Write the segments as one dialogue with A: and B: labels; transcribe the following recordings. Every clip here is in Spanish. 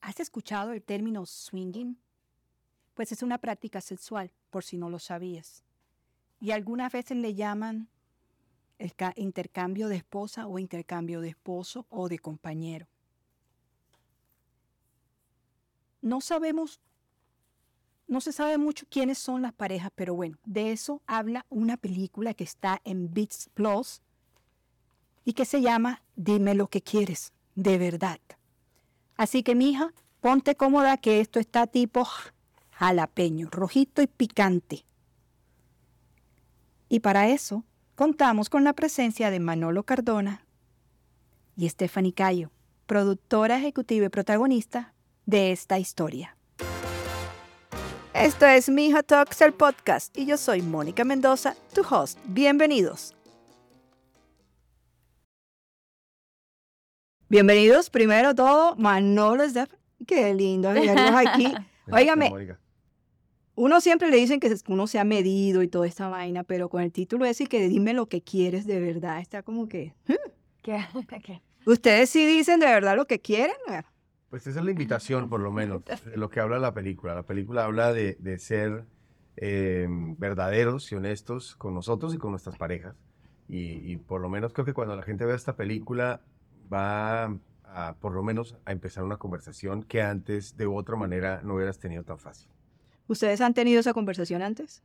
A: ¿Has, escuchado el término swinging? Pues es una práctica sexual, por si no lo sabías. Y algunas veces le llaman el ca- intercambio de esposa o intercambio de esposo o de compañero. No sabemos, no se sabe mucho quiénes son las parejas, pero bueno, de eso habla una película que está en Beats Plus y que se llama Dime lo que quieres, de verdad. Así que, mija, ponte cómoda que esto está tipo jalapeño, rojito y picante. Y para eso contamos con la presencia de Manolo Cardona y Stephanie Cayo, productora ejecutiva y protagonista de esta historia. Esto es Mija Talks, el podcast, y yo soy Mónica Mendoza, tu host. Bienvenidos. Bienvenidos, primero todo, Manolo Stephanie. Qué lindo verlos aquí. Óigame, uno siempre le dicen que uno se ha medido y toda esta vaina, pero con el título ese que dime lo que quieres de verdad, está como que...
B: ¿Qué? ¿Qué?
A: Ustedes sí dicen de verdad lo que quieren.
C: Pues esa es la invitación, por lo menos, de lo que habla la película. La película habla de, de ser eh, verdaderos y honestos con nosotros y con nuestras parejas. Y, y por lo menos creo que cuando la gente vea esta película va a, por lo menos, a empezar una conversación que antes, de otra manera, no hubieras tenido tan fácil.
A: ¿Ustedes han tenido esa conversación antes?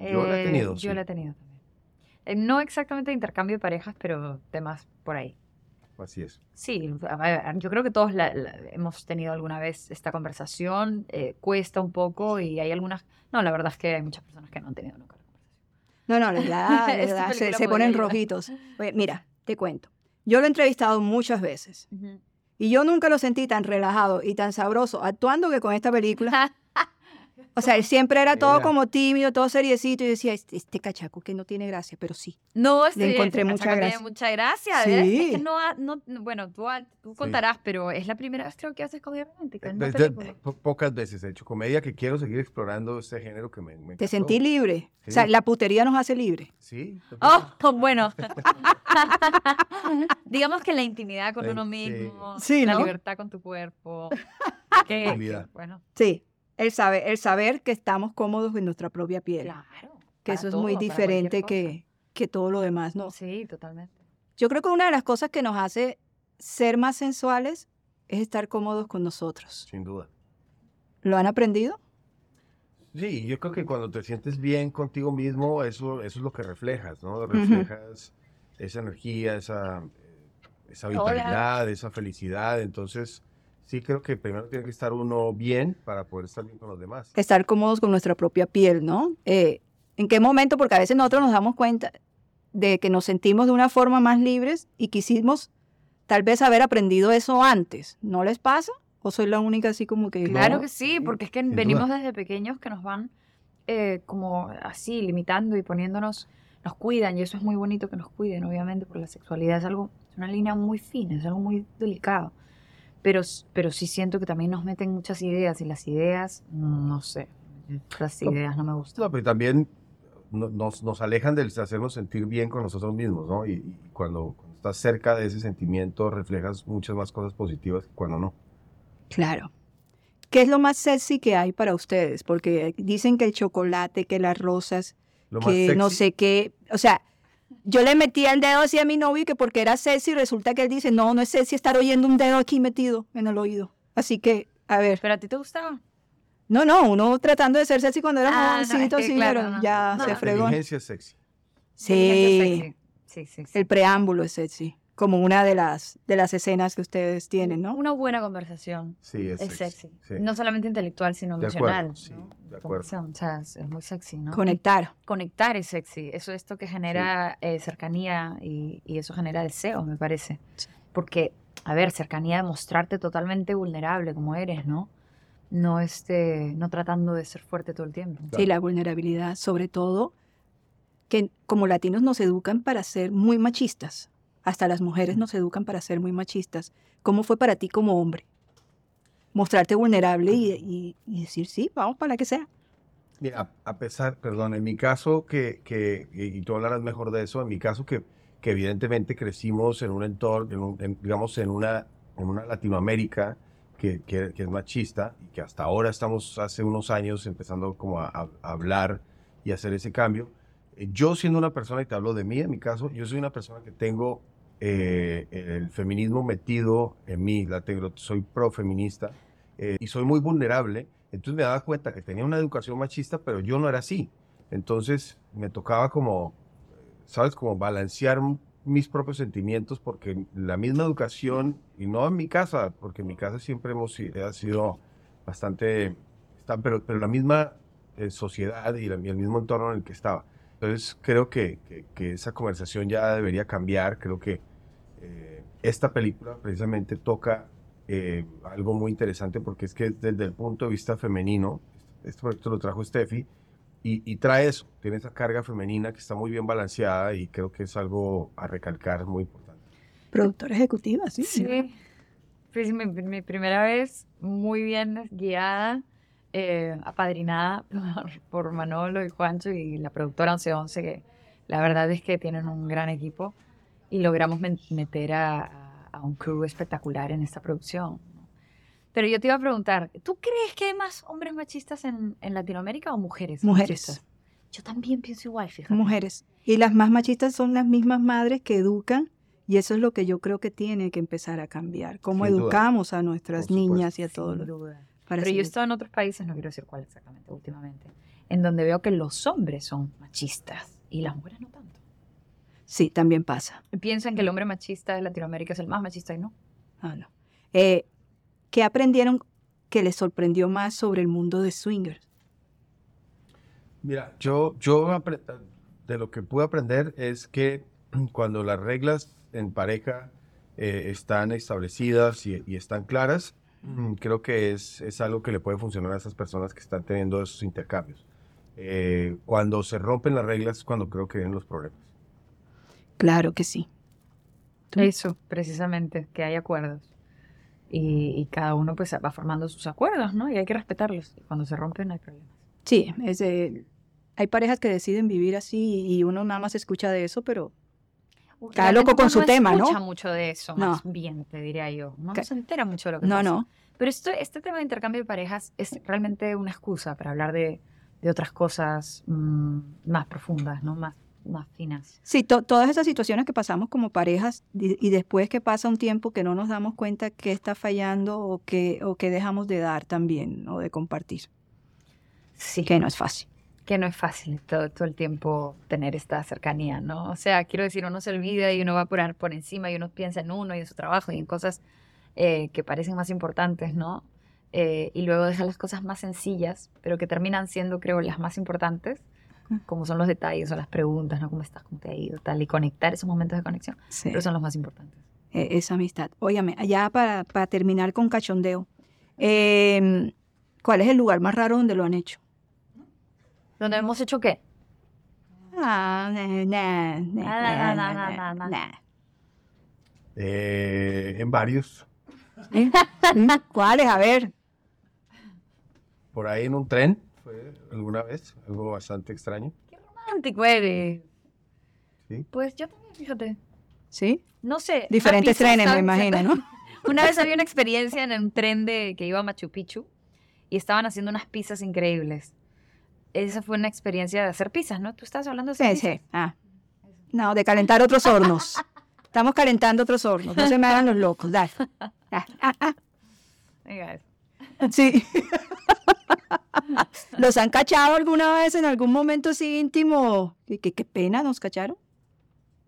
C: Yo la he
B: Eh,
C: tenido,
B: Yo
C: sí.
B: la he tenido también. Eh, no exactamente intercambio de parejas, pero temas por ahí.
C: Así es.
B: Sí, yo creo que todos la- la- hemos tenido alguna vez esta conversación. eh, cuesta un poco y hay algunas... No, la verdad es que hay muchas personas que no han tenido nunca la conversación.
A: No, no, les da, les
B: Esta
A: da, se, se ponen
B: ayudar.
A: rojitos. Oye, mira, te cuento. Yo lo he entrevistado muchas veces y yo nunca lo sentí tan relajado y tan sabroso actuando que con esta película. O sea, él siempre era todo
C: Mira.
A: como tímido, todo seriecito y decía, este, este cachaco que no tiene gracia, pero sí.
B: No,
A: Le encontré mucha
B: Cachaca tiene
A: gracia.
B: mucha gracia. ¿ves? Es
A: Sí.
B: que no, no, no- bueno, tú, ha- tú
C: Sí.
B: contarás, pero es la primera vez creo que haces comedia romántica película.
C: po- pocas veces he hecho comedia que quiero seguir explorando este género que me, me
A: Te sentí libre. O sea,
C: Sí.
A: la putería nos hace libre.
C: Sí.
B: Oh, bueno. Digamos que la intimidad con
C: Sí,
B: uno
C: sí.
B: mismo,
A: Sí,
B: la
A: ¿no?
B: libertad con tu cuerpo. que- bueno,
A: Sí, el saber, el saber que estamos cómodos en nuestra propia piel.
B: claro.
A: que eso es muy diferente que, que todo lo demás, ¿no?
B: Sí, totalmente.
A: Yo creo que una de las cosas que nos hace ser más sensuales es estar cómodos con nosotros.
C: Sin duda.
A: ¿Lo han aprendido?
C: Sí, yo creo que cuando te sientes bien contigo mismo, eso, eso es lo que reflejas, ¿no? Reflejas esa energía, esa, eh, esa
B: Hola.
C: vitalidad, esa felicidad. Entonces, sí creo que primero tiene que estar uno bien para poder estar bien con los demás.
A: Estar cómodos con nuestra propia piel, ¿no? Eh, ¿En qué momento? Porque a veces nosotros nos damos cuenta de que nos sentimos de una forma más libres y quisimos tal vez haber aprendido eso antes. ¿No les pasa? ¿O soy la única así como que...
B: Claro
C: No,
B: que sí, porque es que venimos
C: duda.
B: desde pequeños que nos van eh, como así limitando y poniéndonos, nos cuidan y eso es muy bonito que nos cuiden, obviamente, porque la sexualidad es algo, es una línea muy fina, es algo muy delicado. Pero, pero sí siento que también nos meten muchas ideas y las ideas, mm, no sé, las ideas no me gustan.
C: No, pero también no- nos, nos alejan del hacernos sentir bien con nosotros mismos, ¿no? Y, y cuando, cuando estás cerca de ese sentimiento, reflejas muchas más cosas positivas que cuando no.
A: Claro. ¿Qué es lo más sexy que hay para ustedes? Porque dicen que el chocolate, que las rosas,
C: Lo
A: que no sé qué. O sea, yo le metía el dedo así a mi novio que porque era sexy, resulta que él dice, no, no es sexy estar oyendo un dedo aquí metido en el oído. Así que, a ver.
B: ¿Pero a ti te gustaba?
A: No, no, uno tratando de ser sexy cuando era
B: Ah, no, es
A: jovencito,
B: que
A: sí,
B: claro,
A: pero
B: no.
A: ya
B: No,
A: se
B: la
A: fregó.
C: Inteligencia es sexy.
A: Sí,
B: Sí, sí, sí.
A: el preámbulo es sexy, como una de las, de las escenas que ustedes tienen, ¿no?
B: Una buena conversación
C: Sí, es,
B: es sexy.
C: Sí.
B: No solamente intelectual, sino
C: De
B: emocional.
C: acuerdo, sí,
B: ¿no?
C: de acuerdo.
B: O sea, es, muy sexy, ¿no?
A: Conectar.
B: conectar es sexy. Eso es esto que genera eh, cercanía y, y eso genera deseo, me parece. Porque, a ver, cercanía de mostrarte totalmente vulnerable como eres, ¿no? No, este, no tratando de ser fuerte todo el tiempo.
C: Claro.
A: Sí, la vulnerabilidad, sobre todo que como latinos nos educan para ser muy machistas. Hasta las mujeres nos educan para ser muy machistas. ¿Cómo fue para ti como hombre? Mostrarte vulnerable y, y- y decir, sí, vamos para la que sea.
C: Mira, a pesar, perdón, en mi caso, que, que y tú hablarás mejor de eso, en mi caso que, que evidentemente crecimos en un entorno, en un- en, digamos, en una en una Latinoamérica que, que- que es machista y que hasta ahora estamos hace unos años empezando como a, a- hablar y hacer ese cambio. Yo siendo una persona, y te hablo de mí, en mi caso, yo soy una persona que tengo eh, el feminismo metido en mí, la tengo, soy profeminista eh, y soy muy vulnerable. Entonces me daba cuenta que tenía una educación machista, pero yo no era así. Entonces me tocaba como, ¿sabes? Como balancear mis propios sentimientos porque la misma educación, y no en mi casa, porque en mi casa siempre hemos ha sido bastante, pero, pero la misma eh, sociedad y el mismo entorno en el que estaba. Entonces creo que, que- que esa conversación ya debería cambiar. Creo que eh, esta película precisamente toca eh, algo muy interesante porque es que desde el punto de vista femenino, este proyecto lo trajo Steffi, y, y trae eso, tiene esa carga femenina que está muy bien balanceada y creo que es algo a recalcar muy importante.
A: Productora ejecutiva, sí.
B: Sí. Pues mi, mi primera vez muy bien guiada, eh, apadrinada por, por Manolo y Juancho y la productora 1111, que la verdad es que tienen un gran equipo y logramos meter a, un crew espectacular en esta producción. Pero yo te iba a preguntar, ¿tú crees que hay más hombres machistas en, en Latinoamérica o mujeres?
A: Mujeres.
B: machistas? Yo también pienso igual, fíjate.
A: Mujeres. Y las más machistas son las mismas madres que educan y eso es lo que yo creo que tiene que empezar a cambiar. Cómo
C: Sin duda.
A: educamos a nuestras
C: Por supuesto.
A: niñas y a todos
B: Sin
A: los...
B: duda.
A: Para
B: Pero yo he estado en otros países, no quiero decir cuál exactamente, últimamente, en donde veo que los hombres son machistas y las mujeres no tanto.
A: Sí, también pasa.
B: Piensan que el hombre machista de Latinoamérica es el más machista y no.
A: Ah, no. Eh, ¿Qué aprendieron que les sorprendió más sobre el mundo de swingers?
C: Mira, yo, yo de lo que pude aprender es que cuando las reglas en pareja eh, están establecidas y, y están claras, creo que es, es algo que le puede funcionar a esas personas que están teniendo esos intercambios. Eh, cuando se rompen las reglas es cuando creo que vienen los problemas.
A: Claro que sí. Tú-
B: Eso, precisamente, que hay acuerdos. Y, y cada uno pues va formando sus acuerdos, ¿no? Y hay que respetarlos. Cuando se rompen no hay problemas.
A: Sí, es de- hay parejas que deciden vivir así y uno nada más escucha de eso, pero Cada loco con su tema, ¿no?
B: escucha mucho de eso,
A: No.
B: más bien, te diría yo. No, no se entera mucho de lo que
A: no,
B: pasa.
A: no.
B: Pero esto, este tema de intercambio de parejas es realmente una excusa para hablar de, de otras cosas mm, más profundas, ¿no? Más, más finas.
A: Sí, to- todas esas situaciones que pasamos como parejas y, después que pasa un tiempo que no nos damos cuenta que está fallando o que, o que dejamos de dar también o de compartir,
B: Sí.
A: que no es fácil.
B: Que no es fácil todo, todo el tiempo tener esta cercanía, ¿no? O sea, quiero decir, uno se olvida y uno va por, por encima y uno piensa en uno y en su trabajo y en cosas eh, que parecen más importantes, ¿no? Eh, y luego deja las cosas más sencillas, pero que terminan siendo, creo, las más importantes, como son los detalles o las preguntas, ¿no? ¿Cómo estás? ¿Cómo te ha ido? Tal, y conectar esos momentos de conexión,
A: Sí.
B: pero son los más importantes.
A: eh, esa amistad. Óyame, allá para, para terminar con cachondeo, eh, ¿cuál es el lugar más raro donde lo han hecho?
B: ¿Dónde hemos hecho qué?
A: Ah.
C: Eh, en varios.
A: ¿Cuáles? A ver.
C: por ahí en un tren, fue alguna vez, algo bastante extraño.
B: Romántico eres.
C: Sí.
B: Pues yo también, fíjate.
A: ¿Sí?
B: No sé.
A: Diferentes trenes, me imagino, ¿no?
B: Una vez había una experiencia en un tren de, que iba a Machu Picchu y estaban haciendo unas pizzas increíbles. Esa fue una experiencia de hacer pizzas, ¿no? Tú estabas hablando de hacer
A: Sí,
B: pizzas.
A: sí. Ah. No, de calentar otros hornos. Estamos calentando otros hornos. No se me hagan los locos. Dale. Ah, ah, ah. Sí. ¿Los han cachado alguna vez en algún momento así íntimo? ¿Qué, qué, qué pena nos cacharon?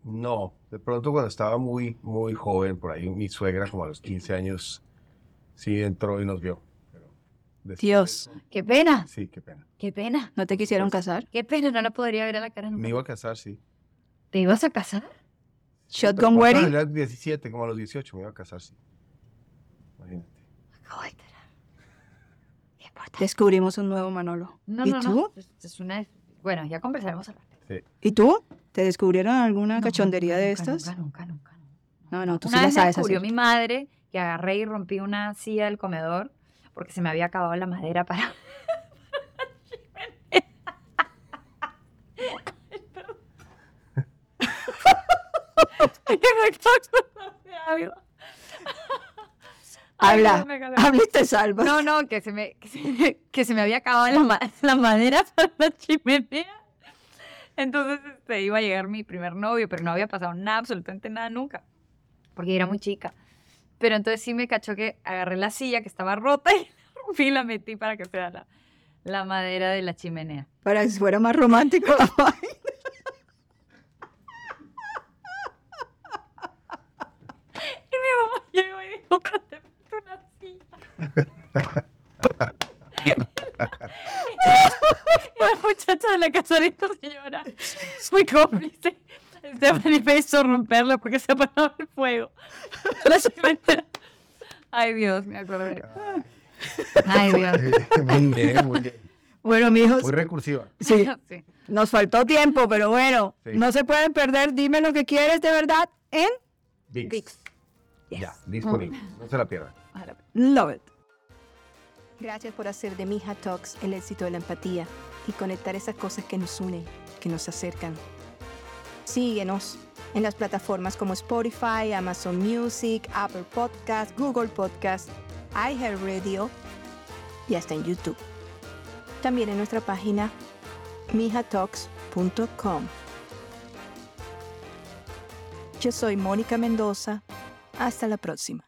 C: No, de pronto cuando estaba muy, muy joven, por ahí mi suegra, como a los 15 años, sí entró y nos vio.
A: Dios.
B: Qué pena,
C: Sí, qué pena.
B: qué pena,
A: ¿No te quisieron casar?
B: qué pena, no la podría ver a la cara. nunca.
C: Me iba a casar, sí.
B: ¿Te ibas a casar?
A: Shotgun
C: Pero,
A: wedding.
C: no, era 17, como a los 18 me iba a casar, sí. Imagínate.
B: Acabo de enterar. ¿Qué importa?
A: Descubrimos un nuevo Manolo.
B: No,
A: ¿Y
B: no,
A: tú?
B: no. Es- una... Bueno, ya conversaremos al rato.
C: Sí.
A: ¿Y tú? ¿Te descubrieron alguna
B: No,
A: cachondería
B: nunca,
A: de
B: nunca,
A: estas?
B: Nunca, nunca, nunca.
A: No, no, tú
B: Una
A: sí la
B: vez me
A: sabes
B: descubrió
A: hacer.
B: mi madre que agarré y rompí una silla del comedor porque se me había acabado la madera para...
A: Habla,
B: Me
A: habla y te salvas.
B: No, no, que se me, que se, que se me había acabado la, ma- la madera para la chimenea. Entonces este, iba a llegar mi primer novio, pero no había pasado nada, absolutamente nada nunca, porque era muy chica. Pero entonces sí me cachó que agarré la silla que estaba rota y la rompí y la metí para que sea la, la madera de la chimenea.
A: Para que fuera más romántico la vaina.
B: Y mi mamá llegó y dijo, "¿Pero te meto una silla. La muchacha de la casarita señora fue cómplice. Stephanie me hizo romperla porque se apagaba el fuego. Ay Dios, me acordé. Ay Dios.
C: muy bien, muy bien.
A: Bueno, mijos,
C: Muy recursiva.
A: sí,
B: Sí.
A: nos faltó tiempo, pero bueno,
C: Sí.
A: no se pueden perder. Dime lo que quieres de verdad en
C: Dix.
B: Dix.
C: Ya, disponible. No se la pierdan.
A: Love It. Gracias por hacer de Mija Talks el éxito de la empatía y conectar esas cosas que nos unen, que nos acercan. Síguenos en las plataformas como Spotify, Amazon Music, Apple Podcast, Google Podcast, iHeartRadio y hasta en YouTube. También en nuestra página mijatalks.com. Yo soy Mónica Mendoza. Hasta la próxima.